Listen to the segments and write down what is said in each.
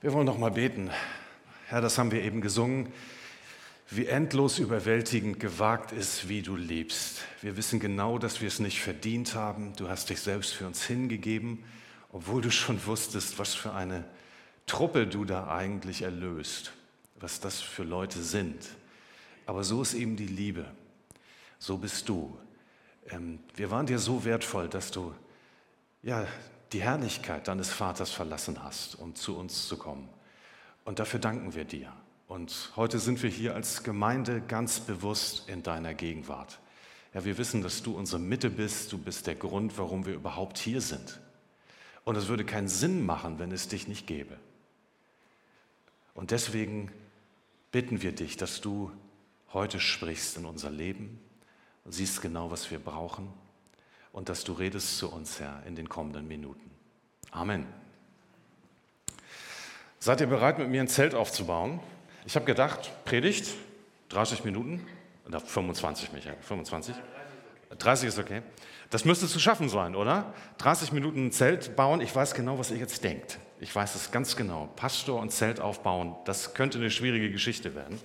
Wir wollen noch mal beten. Herr, das haben wir eben gesungen. Wie endlos überwältigend gewagt ist, wie du liebst. Wir wissen genau, dass wir es nicht verdient haben. Du hast dich selbst für uns hingegeben, obwohl du schon wusstest, was für eine Truppe du da eigentlich erlöst, was das für Leute sind. Aber so ist eben die Liebe. So bist du. Ähm, wir waren dir so wertvoll, dass du ja, die Herrlichkeit deines Vaters verlassen hast, um zu uns zu kommen. Und dafür danken wir dir. Und heute sind wir hier als Gemeinde ganz bewusst in deiner Gegenwart. Ja, wir wissen, dass du unsere Mitte bist. Du bist der Grund, warum wir überhaupt hier sind. Und es würde keinen Sinn machen, wenn es dich nicht gäbe. Und deswegen bitten wir dich, dass du heute sprichst in unser Leben und siehst genau, was wir brauchen und dass du redest zu uns, Herr, in den kommenden Minuten. Amen. Seid ihr bereit, mit mir ein Zelt aufzubauen? Ich habe gedacht, Predigt, 30 Minuten, oder 25, Michael, 25? 30 ist okay. Das müsste zu schaffen sein, oder? 30 Minuten ein Zelt bauen, ich weiß genau, was ihr jetzt denkt. Ich weiß es ganz genau. Pastor und Zelt aufbauen, das könnte eine schwierige Geschichte werden.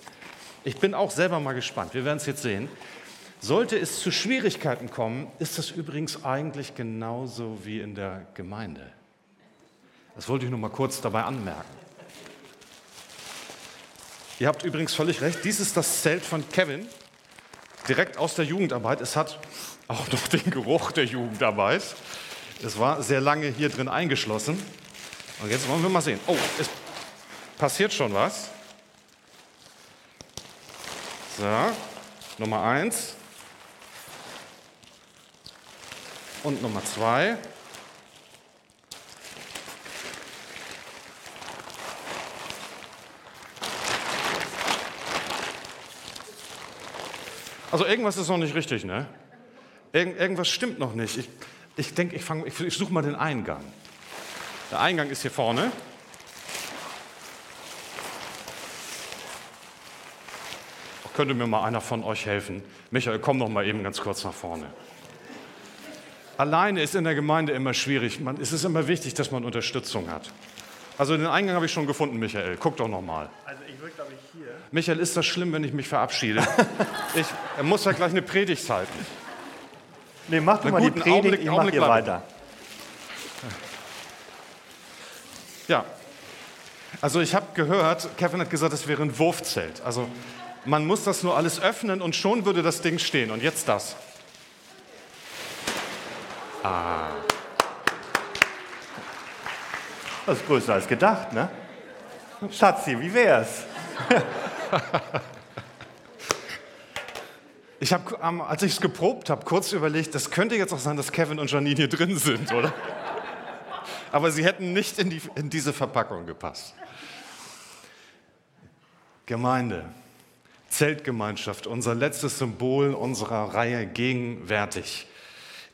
Ich bin auch selber mal gespannt. Wir werden es jetzt sehen. Sollte es zu Schwierigkeiten kommen, ist das übrigens eigentlich genauso wie in der Gemeinde. Das wollte ich nur mal kurz dabei anmerken. Ihr habt übrigens völlig recht, dies ist das Zelt von Kevin, direkt aus der Jugendarbeit. Es hat auch noch den Geruch der Jugendarbeit. Es war sehr lange hier drin eingeschlossen. Und jetzt wollen wir mal sehen. Oh, es passiert schon was. So, Nummer eins. Und Nummer zwei. Also irgendwas ist noch nicht richtig, ne? Irgend, irgendwas stimmt noch nicht. Ich, ich denke, ich, ich, ich suche mal den Eingang. Der Eingang ist hier vorne. Könnte mir mal einer von euch helfen? Michael, komm noch mal eben ganz kurz nach vorne. Alleine ist in der Gemeinde immer schwierig. Man, es ist immer wichtig, dass man Unterstützung hat. Also den Eingang habe ich schon gefunden, Michael. Guck doch noch mal. Also ich würde, glaube ich, hier. Michael, ist das schlimm, wenn ich mich verabschiede? ich er muss ja gleich eine Predigt halten. Nee, mach du mal die Predigt, Augenblick, ich mach hier weiter. Ja, also ich habe gehört, Kevin hat gesagt, es wäre ein Wurfzelt. Also man muss das nur alles öffnen und schon würde das Ding stehen. Und jetzt das. Ah. Das ist größer als gedacht, ne? Schatzi, wie wär's? ich habe, ähm, als ich es geprobt habe, kurz überlegt, das könnte jetzt auch sein, dass Kevin und Janine hier drin sind, oder? Aber sie hätten nicht in, die, in diese Verpackung gepasst. Gemeinde, Zeltgemeinschaft, unser letztes Symbol unserer Reihe gegenwärtig.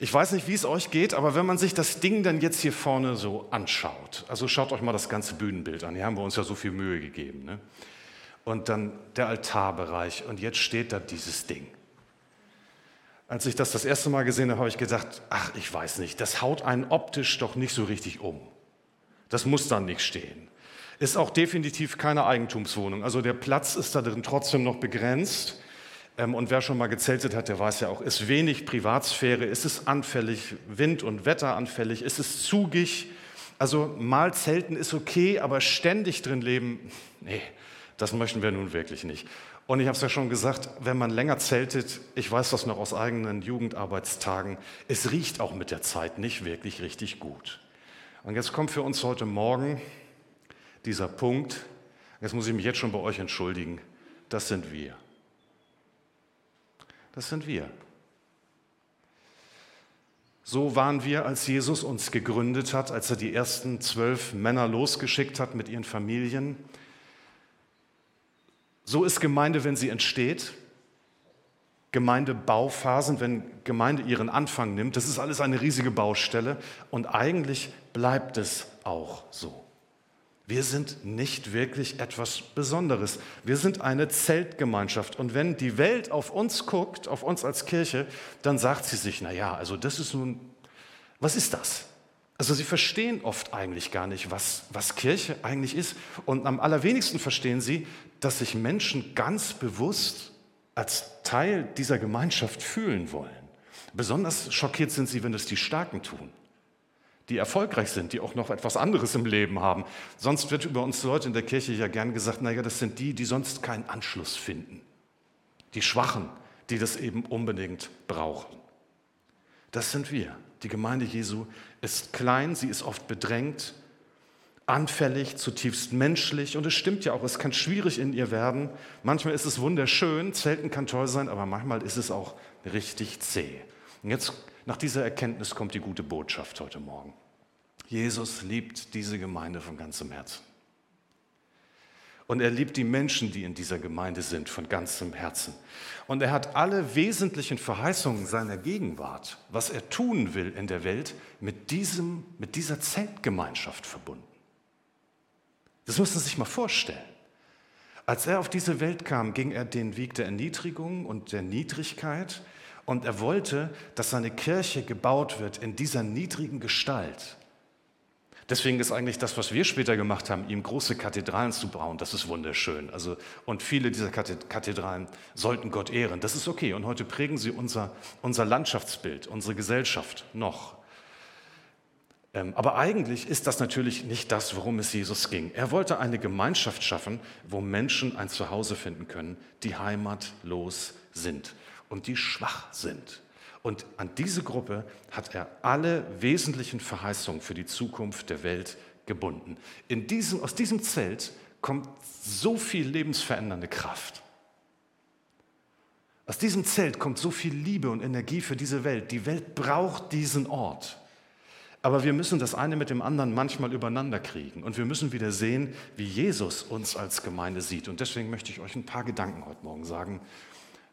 Ich weiß nicht, wie es euch geht, aber wenn man sich das Ding dann jetzt hier vorne so anschaut, also schaut euch mal das ganze Bühnenbild an, hier haben wir uns ja so viel Mühe gegeben. Ne? Und dann der Altarbereich und jetzt steht da dieses Ding. Als ich das das erste Mal gesehen habe, habe ich gedacht, ach, ich weiß nicht, das haut einen optisch doch nicht so richtig um. Das muss dann nicht stehen. Ist auch definitiv keine Eigentumswohnung. Also der Platz ist da drin trotzdem noch begrenzt. Ähm, und wer schon mal gezeltet hat, der weiß ja auch, ist wenig Privatsphäre, ist es anfällig, Wind- und Wetteranfällig, ist es zugig. Also mal zelten ist okay, aber ständig drin leben, nee, das möchten wir nun wirklich nicht. Und ich habe es ja schon gesagt, wenn man länger zeltet, ich weiß das noch aus eigenen Jugendarbeitstagen, es riecht auch mit der Zeit nicht wirklich richtig gut. Und jetzt kommt für uns heute Morgen dieser Punkt, jetzt muss ich mich jetzt schon bei euch entschuldigen, das sind wir. Das sind wir. So waren wir, als Jesus uns gegründet hat, als er die ersten zwölf Männer losgeschickt hat mit ihren Familien. So ist Gemeinde, wenn sie entsteht. Gemeindebauphasen, wenn Gemeinde ihren Anfang nimmt. Das ist alles eine riesige Baustelle und eigentlich bleibt es auch so. Wir sind nicht wirklich etwas Besonderes. Wir sind eine Zeltgemeinschaft. Und wenn die Welt auf uns guckt, auf uns als Kirche, dann sagt sie sich, na ja, also das ist nun, was ist das? Also sie verstehen oft eigentlich gar nicht, was, was Kirche eigentlich ist. Und am allerwenigsten verstehen sie, dass sich Menschen ganz bewusst als Teil dieser Gemeinschaft fühlen wollen. Besonders schockiert sind sie, wenn es die Starken tun, die erfolgreich sind, die auch noch etwas anderes im Leben haben. Sonst wird über uns Leute in der Kirche ja gern gesagt, naja, das sind die, die sonst keinen Anschluss finden. Die Schwachen, die das eben unbedingt brauchen. Das sind wir. Die Gemeinde Jesu ist klein, sie ist oft bedrängt, anfällig, zutiefst menschlich und es stimmt ja auch, es kann schwierig in ihr werden. Manchmal ist es wunderschön, Zelten kann toll sein, aber manchmal ist es auch richtig zäh. Und jetzt nach dieser Erkenntnis kommt die gute Botschaft heute Morgen. Jesus liebt diese Gemeinde von ganzem Herzen. Und er liebt die Menschen, die in dieser Gemeinde sind, von ganzem Herzen. Und er hat alle wesentlichen Verheißungen seiner Gegenwart, was er tun will in der Welt, mit, diesem, mit dieser Zeltgemeinschaft verbunden. Das müssen Sie sich mal vorstellen. Als er auf diese Welt kam, ging er den Weg der Erniedrigung und der Niedrigkeit und er wollte, dass seine Kirche gebaut wird in dieser niedrigen Gestalt. Deswegen ist eigentlich das, was wir später gemacht haben, ihm große Kathedralen zu bauen, das ist wunderschön. Also, und viele dieser Kathedralen sollten Gott ehren. Das ist okay. Und heute prägen sie unser, unser Landschaftsbild, unsere Gesellschaft noch. Ähm, aber eigentlich ist das natürlich nicht das, worum es Jesus ging. Er wollte eine Gemeinschaft schaffen, wo Menschen ein Zuhause finden können, die heimatlos sind und die schwach sind. Und an diese Gruppe hat er alle wesentlichen Verheißungen für die Zukunft der Welt gebunden. In diesem, aus diesem Zelt kommt so viel lebensverändernde Kraft. Aus diesem Zelt kommt so viel Liebe und Energie für diese Welt. Die Welt braucht diesen Ort. Aber wir müssen das eine mit dem anderen manchmal übereinander kriegen. Und wir müssen wieder sehen, wie Jesus uns als Gemeinde sieht. Und deswegen möchte ich euch ein paar Gedanken heute Morgen sagen,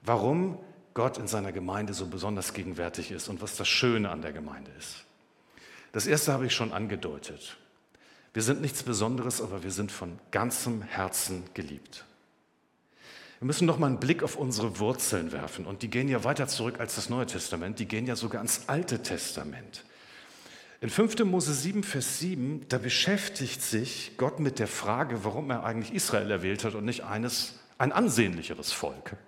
warum Gott in seiner Gemeinde so besonders gegenwärtig ist und was das Schöne an der Gemeinde ist. Das erste habe ich schon angedeutet. Wir sind nichts Besonderes, aber wir sind von ganzem Herzen geliebt. Wir müssen noch mal einen Blick auf unsere Wurzeln werfen und die gehen ja weiter zurück als das Neue Testament, die gehen ja sogar ans Alte Testament. In 5. Mose 7, Vers 7, da beschäftigt sich Gott mit der Frage, warum er eigentlich Israel erwählt hat und nicht eines, ein ansehnlicheres Volk.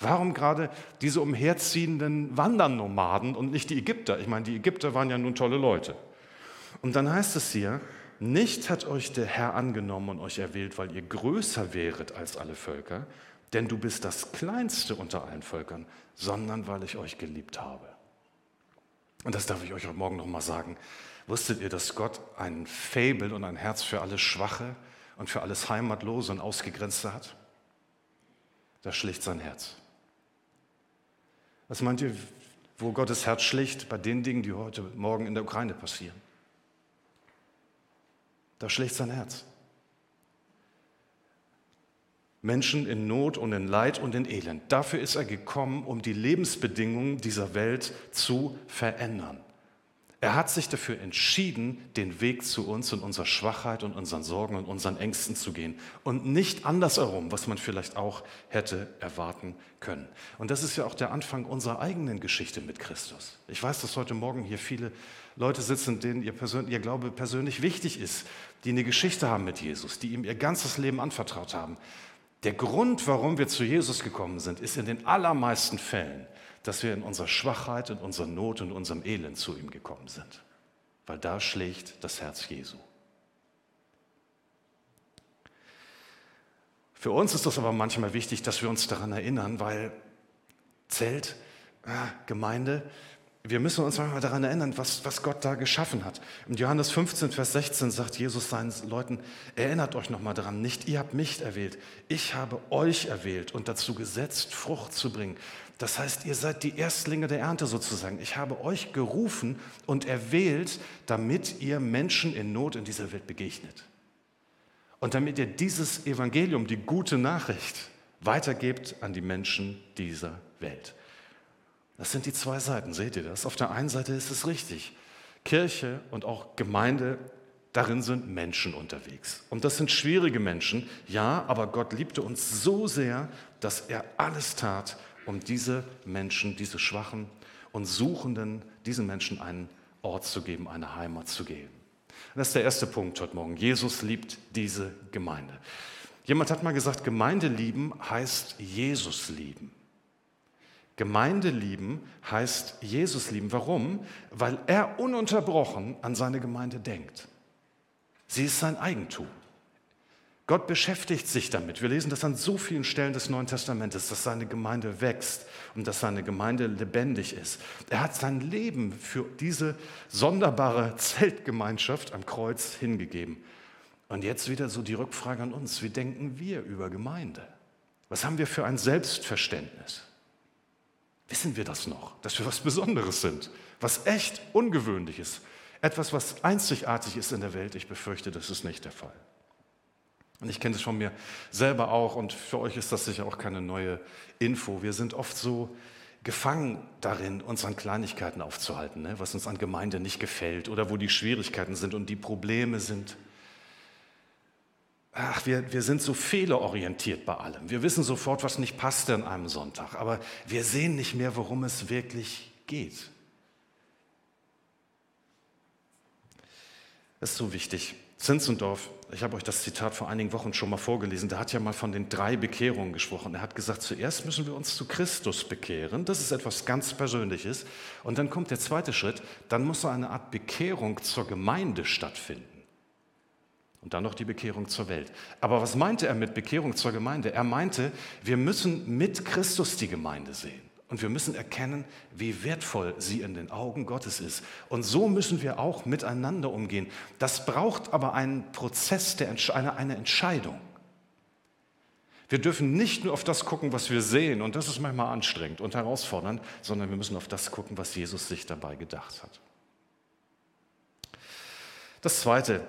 Warum gerade diese umherziehenden Wandernomaden und nicht die Ägypter? Ich meine, die Ägypter waren ja nun tolle Leute. Und dann heißt es hier, nicht hat euch der Herr angenommen und euch erwählt, weil ihr größer wäret als alle Völker, denn du bist das kleinste unter allen Völkern, sondern weil ich euch geliebt habe. Und das darf ich euch heute Morgen nochmal sagen. Wusstet ihr, dass Gott ein Fabel und ein Herz für alles Schwache und für alles Heimatlose und Ausgegrenzte hat? Das schlicht sein Herz. Was meint ihr, wo Gottes Herz schlicht bei den Dingen, die heute Morgen in der Ukraine passieren? Da schlicht sein Herz. Menschen in Not und in Leid und in Elend. Dafür ist er gekommen, um die Lebensbedingungen dieser Welt zu verändern. Er hat sich dafür entschieden, den Weg zu uns und unserer Schwachheit und unseren Sorgen und unseren Ängsten zu gehen und nicht andersherum, was man vielleicht auch hätte erwarten können. Und das ist ja auch der Anfang unserer eigenen Geschichte mit Christus. Ich weiß, dass heute Morgen hier viele Leute sitzen, denen ihr, ihr Glaube persönlich wichtig ist, die eine Geschichte haben mit Jesus, die ihm ihr ganzes Leben anvertraut haben. Der Grund, warum wir zu Jesus gekommen sind, ist in den allermeisten Fällen, dass wir in unserer Schwachheit, in unserer Not und unserem Elend zu ihm gekommen sind. Weil da schlägt das Herz Jesu. Für uns ist das aber manchmal wichtig, dass wir uns daran erinnern, weil Zelt, ah, Gemeinde, wir müssen uns manchmal daran erinnern, was, was Gott da geschaffen hat. Im Johannes 15, Vers 16 sagt Jesus seinen Leuten, erinnert euch nochmal daran, nicht ihr habt mich erwählt, ich habe euch erwählt und dazu gesetzt, Frucht zu bringen. Das heißt, ihr seid die Erstlinge der Ernte sozusagen. Ich habe euch gerufen und erwählt, damit ihr Menschen in Not in dieser Welt begegnet. Und damit ihr dieses Evangelium, die gute Nachricht, weitergebt an die Menschen dieser Welt. Das sind die zwei Seiten, seht ihr das? Auf der einen Seite ist es richtig. Kirche und auch Gemeinde, darin sind Menschen unterwegs. Und das sind schwierige Menschen, ja, aber Gott liebte uns so sehr, dass er alles tat, um diese Menschen, diese Schwachen und Suchenden, diesen Menschen einen Ort zu geben, eine Heimat zu geben. das ist der erste Punkt heute Morgen. Jesus liebt diese Gemeinde. Jemand hat mal gesagt, Gemeinde lieben heißt Jesus lieben. Gemeinde lieben heißt Jesus lieben. Warum? Weil er ununterbrochen an seine Gemeinde denkt. Sie ist sein Eigentum. Gott beschäftigt sich damit. Wir lesen das an so vielen Stellen des Neuen Testamentes, dass seine Gemeinde wächst und dass seine Gemeinde lebendig ist. Er hat sein Leben für diese sonderbare Zeltgemeinschaft am Kreuz hingegeben. Und jetzt wieder so die Rückfrage an uns. Wie denken wir über Gemeinde? Was haben wir für ein Selbstverständnis? Wissen wir das noch, dass wir was Besonderes sind, was echt ungewöhnlich ist, etwas, was einzigartig ist in der Welt? Ich befürchte, das ist nicht der Fall. Und ich kenne es von mir selber auch und für euch ist das sicher auch keine neue Info. Wir sind oft so gefangen darin, uns an Kleinigkeiten aufzuhalten, ne? was uns an Gemeinde nicht gefällt oder wo die Schwierigkeiten sind und die Probleme sind. Ach, wir, wir sind so fehlerorientiert bei allem. Wir wissen sofort, was nicht passt an einem Sonntag, aber wir sehen nicht mehr, worum es wirklich geht. Das ist so wichtig. Zinzendorf, ich habe euch das Zitat vor einigen Wochen schon mal vorgelesen, der hat ja mal von den drei Bekehrungen gesprochen. Er hat gesagt, zuerst müssen wir uns zu Christus bekehren, das ist etwas ganz Persönliches. Und dann kommt der zweite Schritt, dann muss so eine Art Bekehrung zur Gemeinde stattfinden. Und dann noch die Bekehrung zur Welt. Aber was meinte er mit Bekehrung zur Gemeinde? Er meinte, wir müssen mit Christus die Gemeinde sehen. Und wir müssen erkennen, wie wertvoll sie in den Augen Gottes ist. Und so müssen wir auch miteinander umgehen. Das braucht aber einen Prozess, der, eine, eine Entscheidung. Wir dürfen nicht nur auf das gucken, was wir sehen, und das ist manchmal anstrengend und herausfordernd, sondern wir müssen auf das gucken, was Jesus sich dabei gedacht hat. Das Zweite,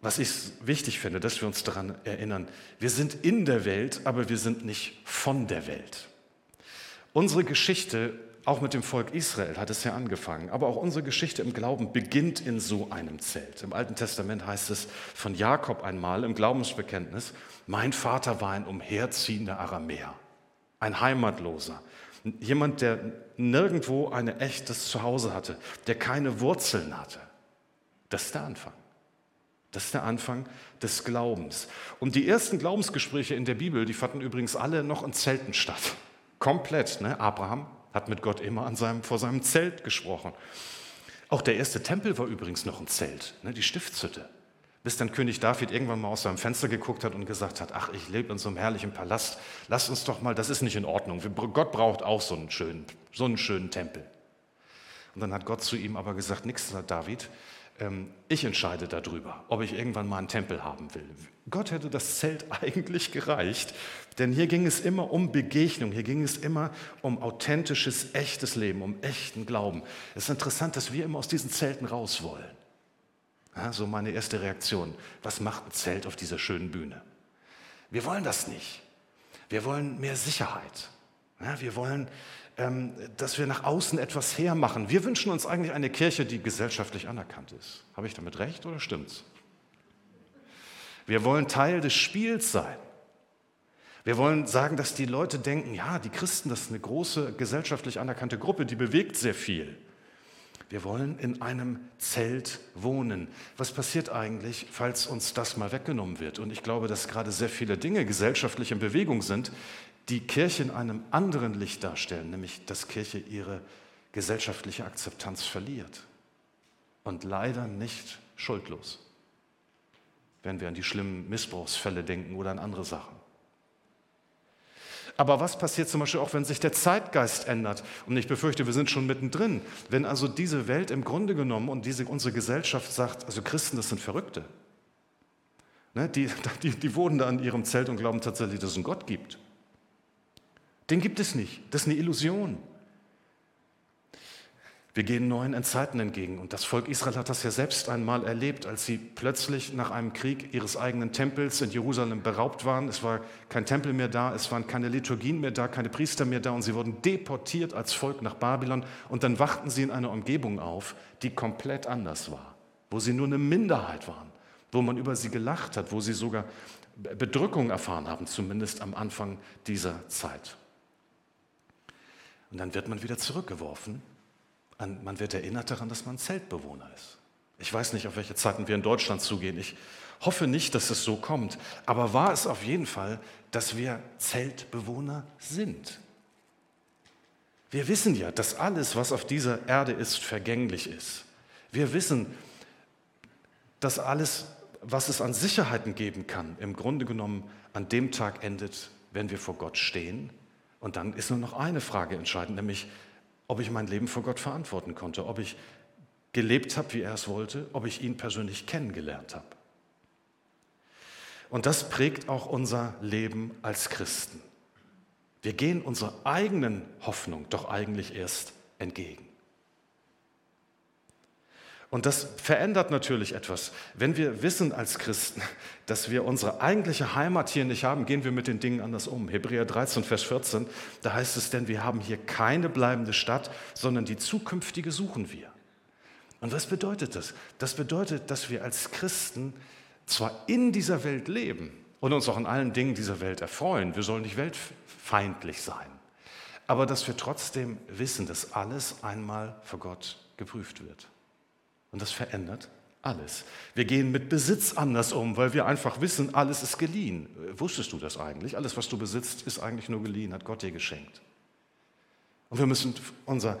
was ich wichtig finde, dass wir uns daran erinnern, wir sind in der Welt, aber wir sind nicht von der Welt. Unsere Geschichte, auch mit dem Volk Israel hat es ja angefangen, aber auch unsere Geschichte im Glauben beginnt in so einem Zelt. Im Alten Testament heißt es von Jakob einmal im Glaubensbekenntnis, mein Vater war ein umherziehender Aramäer, ein Heimatloser, jemand, der nirgendwo ein echtes Zuhause hatte, der keine Wurzeln hatte. Das ist der Anfang. Das ist der Anfang des Glaubens. Und die ersten Glaubensgespräche in der Bibel, die fanden übrigens alle noch in Zelten statt. Komplett. Ne? Abraham hat mit Gott immer an seinem, vor seinem Zelt gesprochen. Auch der erste Tempel war übrigens noch ein Zelt, ne? die Stiftshütte. Bis dann König David irgendwann mal aus seinem Fenster geguckt hat und gesagt hat, ach, ich lebe in so einem herrlichen Palast, lass uns doch mal, das ist nicht in Ordnung. Gott braucht auch so einen schönen, so einen schönen Tempel. Und dann hat Gott zu ihm aber gesagt, nix, David, ich entscheide darüber, ob ich irgendwann mal einen Tempel haben will. Gott hätte das Zelt eigentlich gereicht, denn hier ging es immer um Begegnung, hier ging es immer um authentisches, echtes Leben, um echten Glauben. Es ist interessant, dass wir immer aus diesen Zelten raus wollen. Ja, so meine erste Reaktion. Was macht ein Zelt auf dieser schönen Bühne? Wir wollen das nicht. Wir wollen mehr Sicherheit. Ja, wir wollen ähm, dass wir nach außen etwas hermachen. Wir wünschen uns eigentlich eine Kirche, die gesellschaftlich anerkannt ist. Habe ich damit recht oder stimmt's? Wir wollen Teil des Spiels sein. Wir wollen sagen, dass die Leute denken, ja, die Christen, das ist eine große gesellschaftlich anerkannte Gruppe, die bewegt sehr viel. Wir wollen in einem Zelt wohnen. Was passiert eigentlich, falls uns das mal weggenommen wird? Und ich glaube, dass gerade sehr viele Dinge gesellschaftlich in Bewegung sind, die Kirche in einem anderen Licht darstellen, nämlich dass Kirche ihre gesellschaftliche Akzeptanz verliert. Und leider nicht schuldlos, wenn wir an die schlimmen Missbrauchsfälle denken oder an andere Sachen. Aber was passiert zum Beispiel auch, wenn sich der Zeitgeist ändert? Und ich befürchte, wir sind schon mittendrin. Wenn also diese Welt im Grunde genommen und diese, unsere Gesellschaft sagt, also Christen, das sind Verrückte. Ne, die, die, die wohnen da an ihrem Zelt und glauben tatsächlich, dass es einen Gott gibt. Den gibt es nicht. Das ist eine Illusion. Wir gehen neuen Zeiten entgegen. Und das Volk Israel hat das ja selbst einmal erlebt, als sie plötzlich nach einem Krieg ihres eigenen Tempels in Jerusalem beraubt waren. Es war kein Tempel mehr da, es waren keine Liturgien mehr da, keine Priester mehr da und sie wurden deportiert als Volk nach Babylon. Und dann wachten sie in einer Umgebung auf, die komplett anders war, wo sie nur eine Minderheit waren, wo man über sie gelacht hat, wo sie sogar Bedrückung erfahren haben, zumindest am Anfang dieser Zeit. Und dann wird man wieder zurückgeworfen man wird erinnert daran, dass man Zeltbewohner ist. Ich weiß nicht, auf welche Zeiten wir in Deutschland zugehen. Ich hoffe nicht, dass es so kommt. Aber war es auf jeden Fall, dass wir Zeltbewohner sind. Wir wissen ja, dass alles, was auf dieser Erde ist, vergänglich ist. Wir wissen, dass alles, was es an Sicherheiten geben kann, im Grunde genommen an dem Tag endet, wenn wir vor Gott stehen. Und dann ist nur noch eine Frage entscheidend, nämlich ob ich mein Leben vor Gott verantworten konnte, ob ich gelebt habe, wie er es wollte, ob ich ihn persönlich kennengelernt habe. Und das prägt auch unser Leben als Christen. Wir gehen unserer eigenen Hoffnung doch eigentlich erst entgegen. Und das verändert natürlich etwas. Wenn wir wissen als Christen, dass wir unsere eigentliche Heimat hier nicht haben, gehen wir mit den Dingen anders um. Hebräer 13, Vers 14, da heißt es denn, wir haben hier keine bleibende Stadt, sondern die zukünftige suchen wir. Und was bedeutet das? Das bedeutet, dass wir als Christen zwar in dieser Welt leben und uns auch an allen Dingen dieser Welt erfreuen, wir sollen nicht weltfeindlich sein, aber dass wir trotzdem wissen, dass alles einmal vor Gott geprüft wird. Und das verändert alles. Wir gehen mit Besitz anders um, weil wir einfach wissen, alles ist geliehen. Wusstest du das eigentlich? Alles, was du besitzt, ist eigentlich nur geliehen, hat Gott dir geschenkt. Und wir müssen unser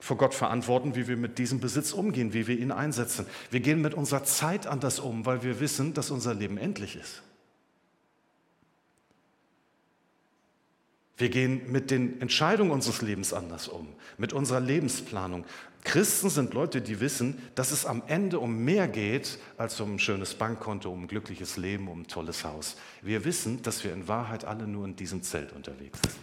vor Gott verantworten, wie wir mit diesem Besitz umgehen, wie wir ihn einsetzen. Wir gehen mit unserer Zeit anders um, weil wir wissen, dass unser Leben endlich ist. Wir gehen mit den Entscheidungen unseres Lebens anders um, mit unserer Lebensplanung. Christen sind Leute, die wissen, dass es am Ende um mehr geht als um ein schönes Bankkonto, um ein glückliches Leben, um ein tolles Haus. Wir wissen, dass wir in Wahrheit alle nur in diesem Zelt unterwegs sind.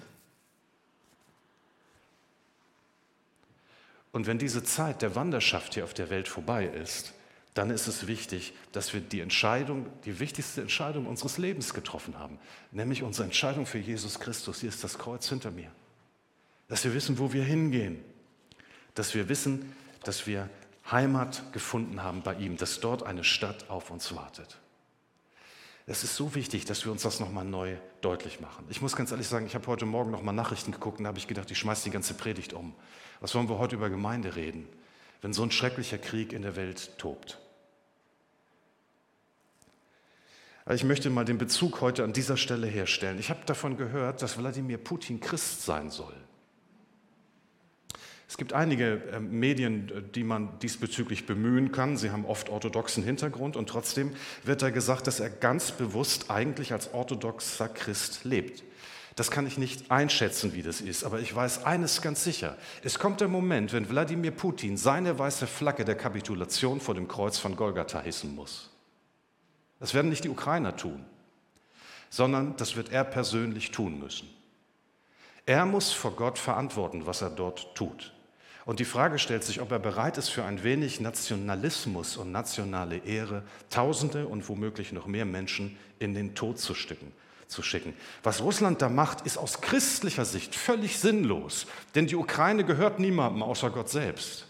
Und wenn diese Zeit der Wanderschaft hier auf der Welt vorbei ist, dann ist es wichtig, dass wir die Entscheidung, die wichtigste Entscheidung unseres Lebens getroffen haben, nämlich unsere Entscheidung für Jesus Christus. Hier ist das Kreuz hinter mir. Dass wir wissen, wo wir hingehen. Dass wir wissen, dass wir Heimat gefunden haben bei ihm, dass dort eine Stadt auf uns wartet. Es ist so wichtig, dass wir uns das nochmal neu deutlich machen. Ich muss ganz ehrlich sagen, ich habe heute Morgen nochmal Nachrichten geguckt und da habe ich gedacht, ich schmeiße die ganze Predigt um. Was wollen wir heute über Gemeinde reden, wenn so ein schrecklicher Krieg in der Welt tobt? Aber ich möchte mal den Bezug heute an dieser Stelle herstellen. Ich habe davon gehört, dass Wladimir Putin Christ sein soll. Es gibt einige ähm, Medien, die man diesbezüglich bemühen kann. Sie haben oft orthodoxen Hintergrund und trotzdem wird da gesagt, dass er ganz bewusst eigentlich als orthodoxer Christ lebt. Das kann ich nicht einschätzen, wie das ist, aber ich weiß eines ganz sicher. Es kommt der Moment, wenn Wladimir Putin seine weiße Flagge der Kapitulation vor dem Kreuz von Golgatha hissen muss. Das werden nicht die Ukrainer tun, sondern das wird er persönlich tun müssen. Er muss vor Gott verantworten, was er dort tut. Und die Frage stellt sich, ob er bereit ist, für ein wenig Nationalismus und nationale Ehre Tausende und womöglich noch mehr Menschen in den Tod zu schicken. Zu schicken. Was Russland da macht, ist aus christlicher Sicht völlig sinnlos, denn die Ukraine gehört niemandem außer Gott selbst.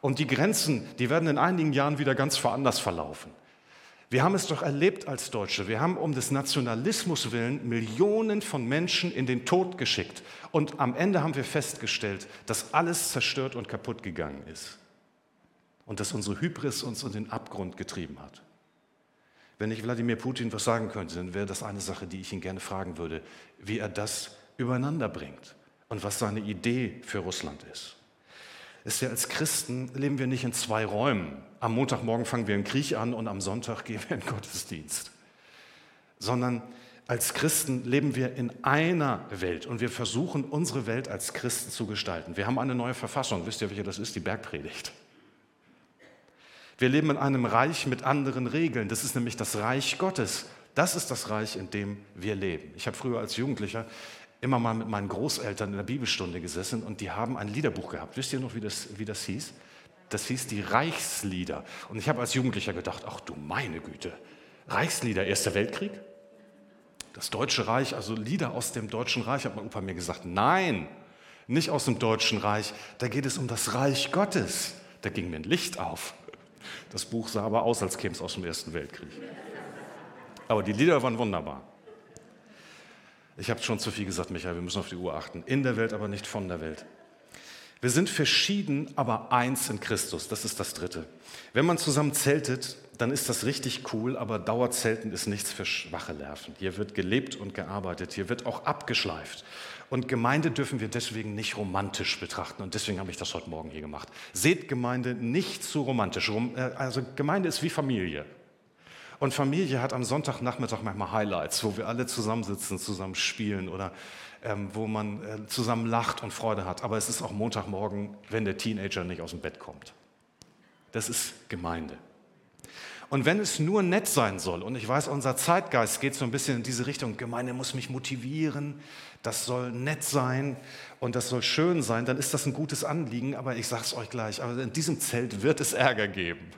Und die Grenzen, die werden in einigen Jahren wieder ganz woanders verlaufen. Wir haben es doch erlebt als Deutsche. Wir haben um des Nationalismus willen Millionen von Menschen in den Tod geschickt. Und am Ende haben wir festgestellt, dass alles zerstört und kaputt gegangen ist. Und dass unsere Hybris uns in den Abgrund getrieben hat. Wenn ich Wladimir Putin was sagen könnte, dann wäre das eine Sache, die ich ihn gerne fragen würde, wie er das übereinander bringt und was seine Idee für Russland ist ist ja, als Christen leben wir nicht in zwei Räumen. Am Montagmorgen fangen wir im Krieg an und am Sonntag gehen wir in Gottesdienst. Sondern als Christen leben wir in einer Welt und wir versuchen, unsere Welt als Christen zu gestalten. Wir haben eine neue Verfassung. Wisst ihr, welche das ist? Die Bergpredigt. Wir leben in einem Reich mit anderen Regeln. Das ist nämlich das Reich Gottes. Das ist das Reich, in dem wir leben. Ich habe früher als Jugendlicher immer mal mit meinen Großeltern in der Bibelstunde gesessen und die haben ein Liederbuch gehabt. Wisst ihr noch, wie das, wie das hieß? Das hieß die Reichslieder. Und ich habe als Jugendlicher gedacht, ach du meine Güte, Reichslieder, Erster Weltkrieg? Das Deutsche Reich, also Lieder aus dem Deutschen Reich, hat mein Opa mir gesagt, nein, nicht aus dem Deutschen Reich, da geht es um das Reich Gottes. Da ging mir ein Licht auf. Das Buch sah aber aus, als käme es aus dem Ersten Weltkrieg. Aber die Lieder waren wunderbar. Ich habe schon zu viel gesagt, Michael, wir müssen auf die Uhr achten. In der Welt, aber nicht von der Welt. Wir sind verschieden, aber eins in Christus. Das ist das Dritte. Wenn man zusammen zeltet, dann ist das richtig cool, aber Dauerzelten ist nichts für schwache Nerven. Hier wird gelebt und gearbeitet, hier wird auch abgeschleift. Und Gemeinde dürfen wir deswegen nicht romantisch betrachten. Und deswegen habe ich das heute Morgen hier gemacht. Seht Gemeinde nicht zu romantisch. Äh, also Gemeinde ist wie Familie. Und Familie hat am Sonntagnachmittag manchmal Highlights, wo wir alle zusammensitzen, zusammen spielen oder wo man äh, zusammen lacht und Freude hat. Aber es ist auch Montagmorgen, wenn der Teenager nicht aus dem Bett kommt. Das ist Gemeinde. Und wenn es nur nett sein soll, und ich weiß, unser Zeitgeist geht so ein bisschen in diese Richtung, Gemeinde muss mich motivieren, das soll nett sein und das soll schön sein, dann ist das ein gutes Anliegen, aber ich sage es euch gleich, aber in diesem Zelt wird es Ärger geben.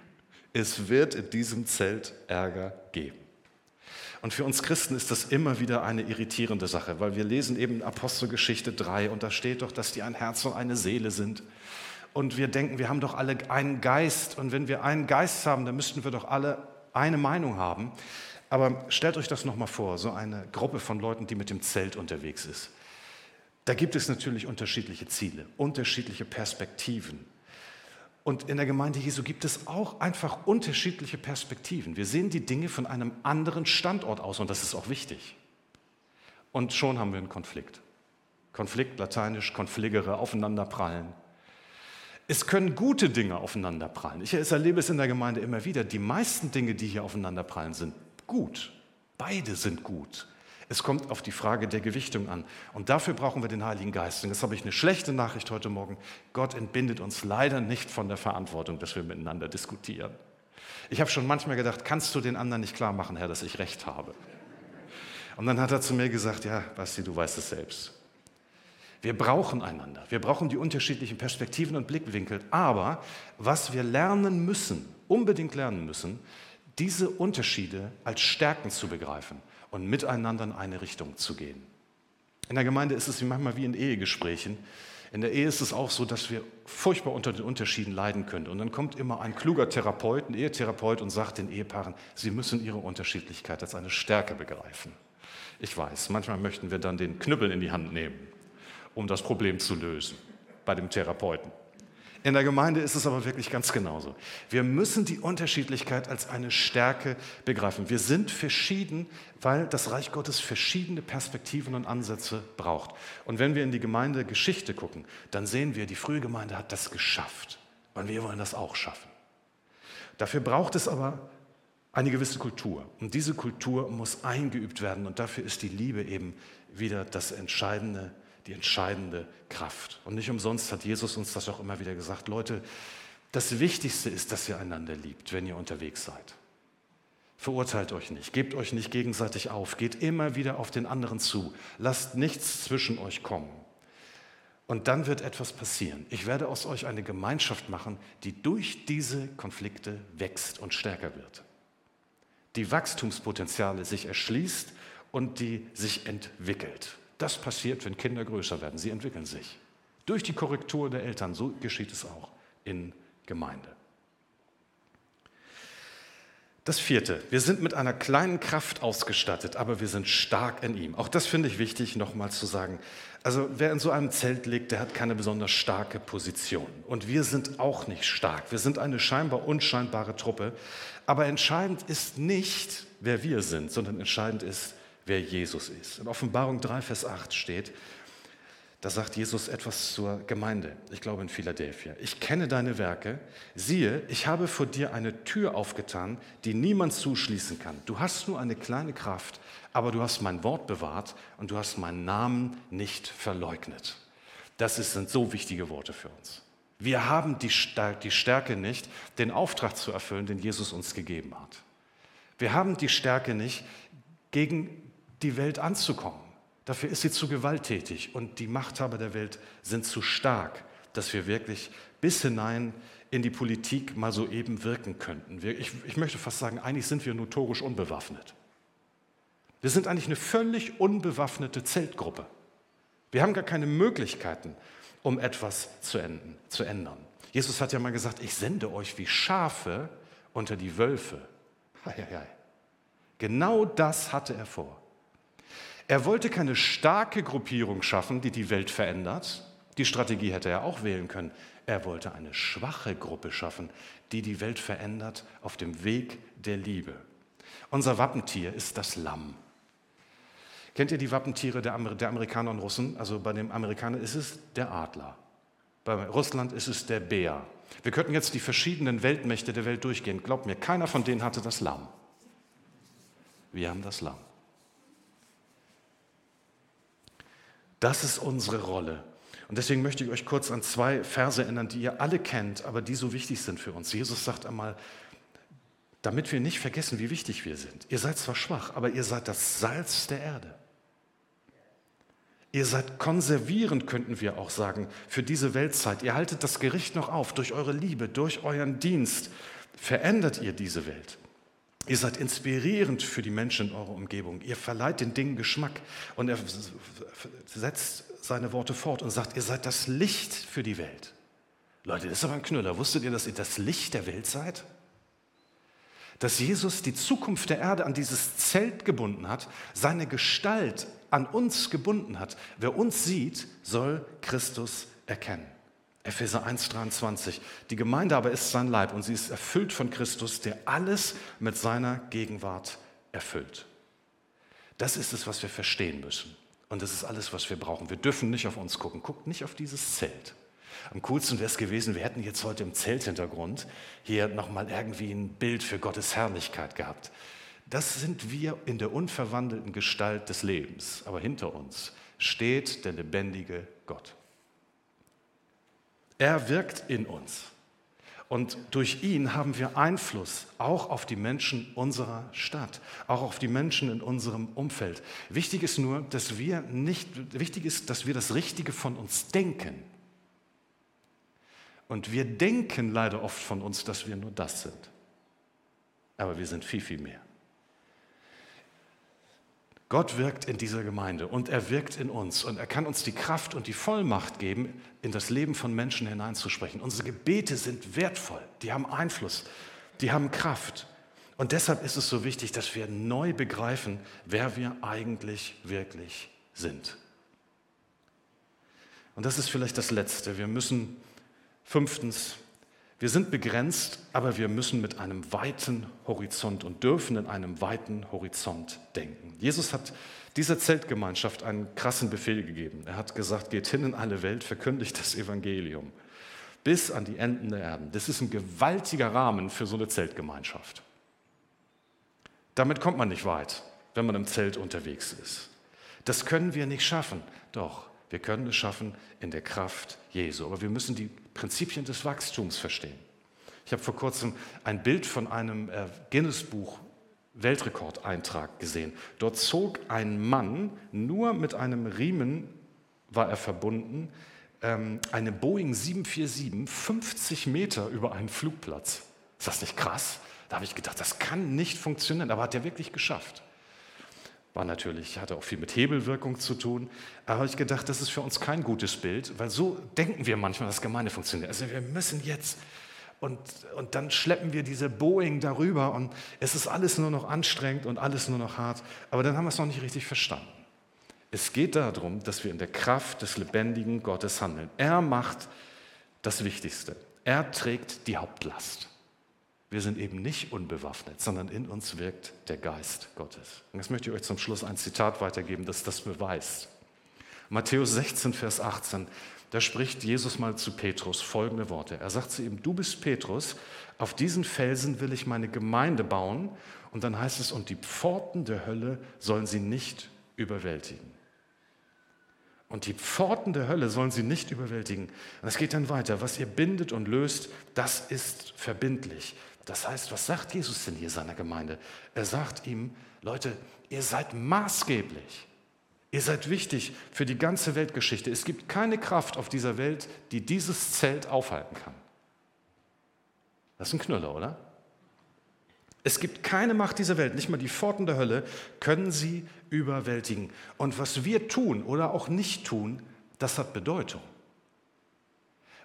Es wird in diesem Zelt Ärger geben. Und für uns Christen ist das immer wieder eine irritierende Sache, weil wir lesen eben Apostelgeschichte 3 und da steht doch, dass die ein Herz und eine Seele sind. Und wir denken, wir haben doch alle einen Geist und wenn wir einen Geist haben, dann müssten wir doch alle eine Meinung haben. Aber stellt euch das nochmal vor, so eine Gruppe von Leuten, die mit dem Zelt unterwegs ist. Da gibt es natürlich unterschiedliche Ziele, unterschiedliche Perspektiven. Und in der Gemeinde Jesu gibt es auch einfach unterschiedliche Perspektiven. Wir sehen die Dinge von einem anderen Standort aus und das ist auch wichtig. Und schon haben wir einen Konflikt. Konflikt, lateinisch, konfligere, aufeinanderprallen. Es können gute Dinge aufeinanderprallen. Ich erlebe es in der Gemeinde immer wieder. Die meisten Dinge, die hier aufeinanderprallen, sind gut. Beide sind gut. Es kommt auf die Frage der Gewichtung an. Und dafür brauchen wir den Heiligen Geist. Und jetzt habe ich eine schlechte Nachricht heute Morgen. Gott entbindet uns leider nicht von der Verantwortung, dass wir miteinander diskutieren. Ich habe schon manchmal gedacht, kannst du den anderen nicht klar machen, Herr, dass ich recht habe? Und dann hat er zu mir gesagt, ja, Basti, du weißt es selbst. Wir brauchen einander. Wir brauchen die unterschiedlichen Perspektiven und Blickwinkel. Aber was wir lernen müssen, unbedingt lernen müssen, diese Unterschiede als Stärken zu begreifen und miteinander in eine Richtung zu gehen. In der Gemeinde ist es manchmal wie in Ehegesprächen. In der Ehe ist es auch so, dass wir furchtbar unter den Unterschieden leiden können. Und dann kommt immer ein kluger Therapeut, ein Ehetherapeut und sagt den Ehepaaren, sie müssen ihre Unterschiedlichkeit als eine Stärke begreifen. Ich weiß, manchmal möchten wir dann den Knüppel in die Hand nehmen, um das Problem zu lösen bei dem Therapeuten. In der Gemeinde ist es aber wirklich ganz genauso. Wir müssen die Unterschiedlichkeit als eine Stärke begreifen. Wir sind verschieden, weil das Reich Gottes verschiedene Perspektiven und Ansätze braucht. Und wenn wir in die Gemeindegeschichte gucken, dann sehen wir, die frühe Gemeinde hat das geschafft. Und wir wollen das auch schaffen. Dafür braucht es aber eine gewisse Kultur. Und diese Kultur muss eingeübt werden. Und dafür ist die Liebe eben wieder das entscheidende die entscheidende Kraft. Und nicht umsonst hat Jesus uns das auch immer wieder gesagt. Leute, das Wichtigste ist, dass ihr einander liebt, wenn ihr unterwegs seid. Verurteilt euch nicht, gebt euch nicht gegenseitig auf, geht immer wieder auf den anderen zu, lasst nichts zwischen euch kommen. Und dann wird etwas passieren. Ich werde aus euch eine Gemeinschaft machen, die durch diese Konflikte wächst und stärker wird. Die Wachstumspotenziale sich erschließt und die sich entwickelt. Das passiert, wenn Kinder größer werden. Sie entwickeln sich. Durch die Korrektur der Eltern. So geschieht es auch in Gemeinde. Das vierte, wir sind mit einer kleinen Kraft ausgestattet, aber wir sind stark in ihm. Auch das finde ich wichtig, nochmal zu sagen. Also wer in so einem Zelt liegt, der hat keine besonders starke Position. Und wir sind auch nicht stark. Wir sind eine scheinbar unscheinbare Truppe. Aber entscheidend ist nicht, wer wir sind, sondern entscheidend ist, wer Jesus ist. In Offenbarung 3, Vers 8 steht, da sagt Jesus etwas zur Gemeinde, ich glaube in Philadelphia. Ich kenne deine Werke. Siehe, ich habe vor dir eine Tür aufgetan, die niemand zuschließen kann. Du hast nur eine kleine Kraft, aber du hast mein Wort bewahrt und du hast meinen Namen nicht verleugnet. Das sind so wichtige Worte für uns. Wir haben die Stärke nicht, den Auftrag zu erfüllen, den Jesus uns gegeben hat. Wir haben die Stärke nicht, gegen die Welt anzukommen. Dafür ist sie zu gewalttätig und die Machthaber der Welt sind zu stark, dass wir wirklich bis hinein in die Politik mal so eben wirken könnten. Wir, ich, ich möchte fast sagen, eigentlich sind wir notorisch unbewaffnet. Wir sind eigentlich eine völlig unbewaffnete Zeltgruppe. Wir haben gar keine Möglichkeiten, um etwas zu, enden, zu ändern. Jesus hat ja mal gesagt, ich sende euch wie Schafe unter die Wölfe. Hei, hei, hei. Genau das hatte er vor. Er wollte keine starke Gruppierung schaffen, die die Welt verändert Die Strategie hätte er auch wählen können. Er wollte eine schwache Gruppe schaffen, die die Welt verändert auf dem Weg der Liebe. Unser Wappentier ist das Lamm. Kennt ihr die Wappentiere der, Amer der Amerikaner und Russen? Also bei den Amerikanern ist es der Adler. Bei Russland ist es der Bär. Wir könnten jetzt die verschiedenen Weltmächte der Welt durchgehen. Glaubt mir, keiner von denen hatte das Lamm. Wir haben das Lamm. Das ist unsere Rolle. Und deswegen möchte ich euch kurz an zwei Verse erinnern, die ihr alle kennt, aber die so wichtig sind für uns. Jesus sagt einmal, damit wir nicht vergessen, wie wichtig wir sind. Ihr seid zwar schwach, aber ihr seid das Salz der Erde. Ihr seid konservierend, könnten wir auch sagen, für diese Weltzeit. Ihr haltet das Gericht noch auf. Durch eure Liebe, durch euren Dienst verändert ihr diese Welt. Ihr seid inspirierend für die Menschen in eurer Umgebung. Ihr verleiht den Dingen Geschmack. Und er setzt seine Worte fort und sagt, ihr seid das Licht für die Welt. Leute, das ist aber ein Knüller. Wusstet ihr, dass ihr das Licht der Welt seid? Dass Jesus die Zukunft der Erde an dieses Zelt gebunden hat, seine Gestalt an uns gebunden hat. Wer uns sieht, soll Christus erkennen. Epheser 1,23. Die Gemeinde aber ist sein Leib und sie ist erfüllt von Christus, der alles mit seiner Gegenwart erfüllt. Das ist es, was wir verstehen müssen. Und das ist alles, was wir brauchen. Wir dürfen nicht auf uns gucken. Guckt nicht auf dieses Zelt. Am coolsten wäre es gewesen, wir hätten jetzt heute im Zelthintergrund hier nochmal irgendwie ein Bild für Gottes Herrlichkeit gehabt. Das sind wir in der unverwandelten Gestalt des Lebens. Aber hinter uns steht der lebendige Gott. Er wirkt in uns. Und durch ihn haben wir Einfluss auch auf die Menschen unserer Stadt, auch auf die Menschen in unserem Umfeld. Wichtig ist nur, dass wir nicht, wichtig ist, dass wir das Richtige von uns denken. Und wir denken leider oft von uns, dass wir nur das sind. Aber wir sind viel, viel mehr. Gott wirkt in dieser Gemeinde und er wirkt in uns und er kann uns die Kraft und die Vollmacht geben, in das Leben von Menschen hineinzusprechen. Unsere Gebete sind wertvoll, die haben Einfluss, die haben Kraft. Und deshalb ist es so wichtig, dass wir neu begreifen, wer wir eigentlich wirklich sind. Und das ist vielleicht das Letzte. Wir müssen fünftens wir sind begrenzt, aber wir müssen mit einem weiten Horizont und dürfen in einem weiten Horizont denken. Jesus hat dieser Zeltgemeinschaft einen krassen Befehl gegeben. Er hat gesagt, geht hin in alle Welt, verkündigt das Evangelium bis an die Enden der Erden. Das ist ein gewaltiger Rahmen für so eine Zeltgemeinschaft. Damit kommt man nicht weit, wenn man im Zelt unterwegs ist. Das können wir nicht schaffen. Doch, wir können es schaffen in der Kraft Jesu. Aber wir müssen die Prinzipien des Wachstums verstehen. Ich habe vor kurzem ein Bild von einem äh, Guinness-Buch Weltrekordeintrag gesehen. Dort zog ein Mann, nur mit einem Riemen war er verbunden, ähm, eine Boeing 747 50 Meter über einen Flugplatz. Ist das nicht krass? Da habe ich gedacht, das kann nicht funktionieren, aber hat er wirklich geschafft. War natürlich, hatte auch viel mit Hebelwirkung zu tun. Aber habe ich gedacht, das ist für uns kein gutes Bild, weil so denken wir manchmal, dass Gemeinde funktioniert. Also wir müssen jetzt und, und dann schleppen wir diese Boeing darüber und es ist alles nur noch anstrengend und alles nur noch hart. Aber dann haben wir es noch nicht richtig verstanden. Es geht darum, dass wir in der Kraft des lebendigen Gottes handeln. Er macht das Wichtigste. Er trägt die Hauptlast. Wir sind eben nicht unbewaffnet, sondern in uns wirkt der Geist Gottes. Und jetzt möchte ich euch zum Schluss ein Zitat weitergeben, das das beweist. Matthäus 16, Vers 18, da spricht Jesus mal zu Petrus folgende Worte. Er sagt zu ihm, du bist Petrus, auf diesen Felsen will ich meine Gemeinde bauen. Und dann heißt es, und die Pforten der Hölle sollen sie nicht überwältigen. Und die Pforten der Hölle sollen sie nicht überwältigen. Und es geht dann weiter. Was ihr bindet und löst, das ist verbindlich. Das heißt, was sagt Jesus denn hier seiner Gemeinde? Er sagt ihm, Leute, ihr seid maßgeblich. Ihr seid wichtig für die ganze Weltgeschichte. Es gibt keine Kraft auf dieser Welt, die dieses Zelt aufhalten kann. Das ist ein Knüller, oder? Es gibt keine Macht dieser Welt, nicht mal die Pforten der Hölle können sie überwältigen. Und was wir tun oder auch nicht tun, das hat Bedeutung.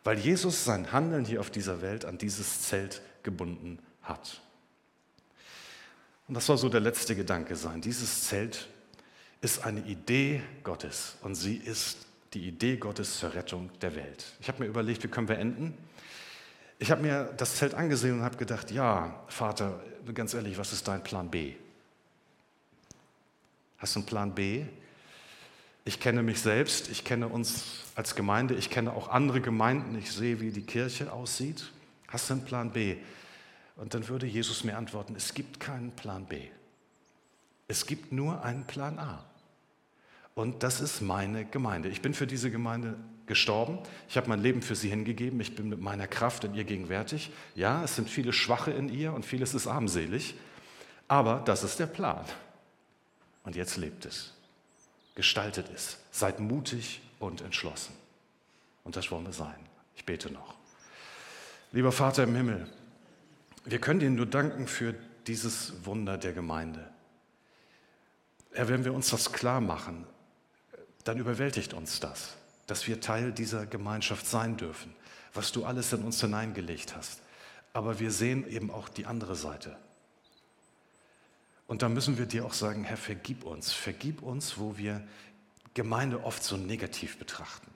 Weil Jesus sein Handeln hier auf dieser Welt an dieses Zelt gebunden hat. Und das soll so der letzte Gedanke sein. Dieses Zelt ist eine Idee Gottes und sie ist die Idee Gottes zur Rettung der Welt. Ich habe mir überlegt, wie können wir enden? Ich habe mir das Zelt angesehen und habe gedacht, ja, Vater, ganz ehrlich, was ist dein Plan B? Hast du einen Plan B? Ich kenne mich selbst, ich kenne uns als Gemeinde, ich kenne auch andere Gemeinden, ich sehe, wie die Kirche aussieht. Hast du einen Plan B? Und dann würde Jesus mir antworten, es gibt keinen Plan B. Es gibt nur einen Plan A. Und das ist meine Gemeinde. Ich bin für diese Gemeinde gestorben. Ich habe mein Leben für sie hingegeben. Ich bin mit meiner Kraft in ihr gegenwärtig. Ja, es sind viele Schwache in ihr und vieles ist armselig. Aber das ist der Plan. Und jetzt lebt es. Gestaltet es. Seid mutig und entschlossen. Und das wollen wir sein. Ich bete noch. Lieber Vater im Himmel, wir können dir nur danken für dieses Wunder der Gemeinde. Herr, wenn wir uns das klar machen, dann überwältigt uns das, dass wir Teil dieser Gemeinschaft sein dürfen, was du alles in uns hineingelegt hast. Aber wir sehen eben auch die andere Seite. Und da müssen wir dir auch sagen, Herr, vergib uns, vergib uns, wo wir Gemeinde oft so negativ betrachten.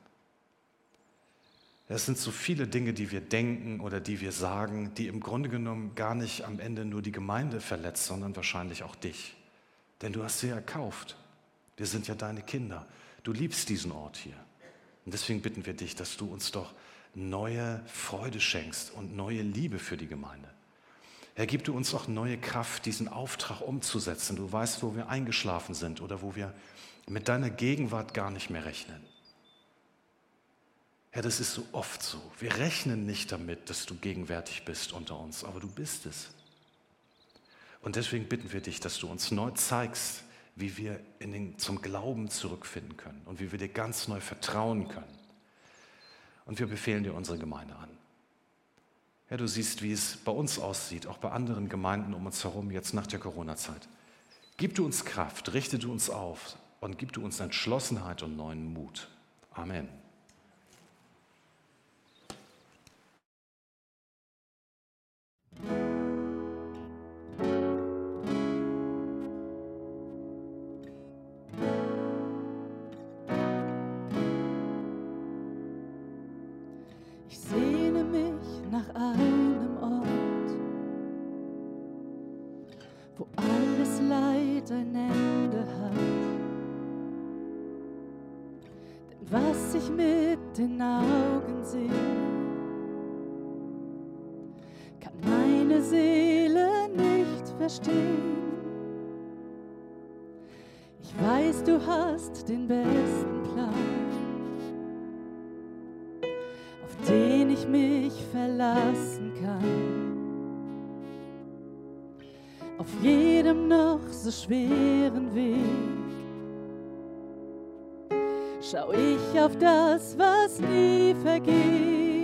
Es sind so viele Dinge, die wir denken oder die wir sagen, die im Grunde genommen gar nicht am Ende nur die Gemeinde verletzt, sondern wahrscheinlich auch dich. Denn du hast sie erkauft. Wir sind ja deine Kinder. Du liebst diesen Ort hier. Und deswegen bitten wir dich, dass du uns doch neue Freude schenkst und neue Liebe für die Gemeinde. Herr, gib du uns auch neue Kraft, diesen Auftrag umzusetzen. Du weißt, wo wir eingeschlafen sind oder wo wir mit deiner Gegenwart gar nicht mehr rechnen. Herr, das ist so oft so. Wir rechnen nicht damit, dass du gegenwärtig bist unter uns, aber du bist es. Und deswegen bitten wir dich, dass du uns neu zeigst, wie wir den, zum Glauben zurückfinden können und wie wir dir ganz neu vertrauen können. Und wir befehlen dir unsere Gemeinde an. Ja, du siehst, wie es bei uns aussieht, auch bei anderen Gemeinden um uns herum, jetzt nach der Corona-Zeit. Gib du uns Kraft, richte du uns auf und gib du uns Entschlossenheit und neuen Mut. Amen. Auf jedem noch so schweren Weg schau ich auf das, was nie vergeht.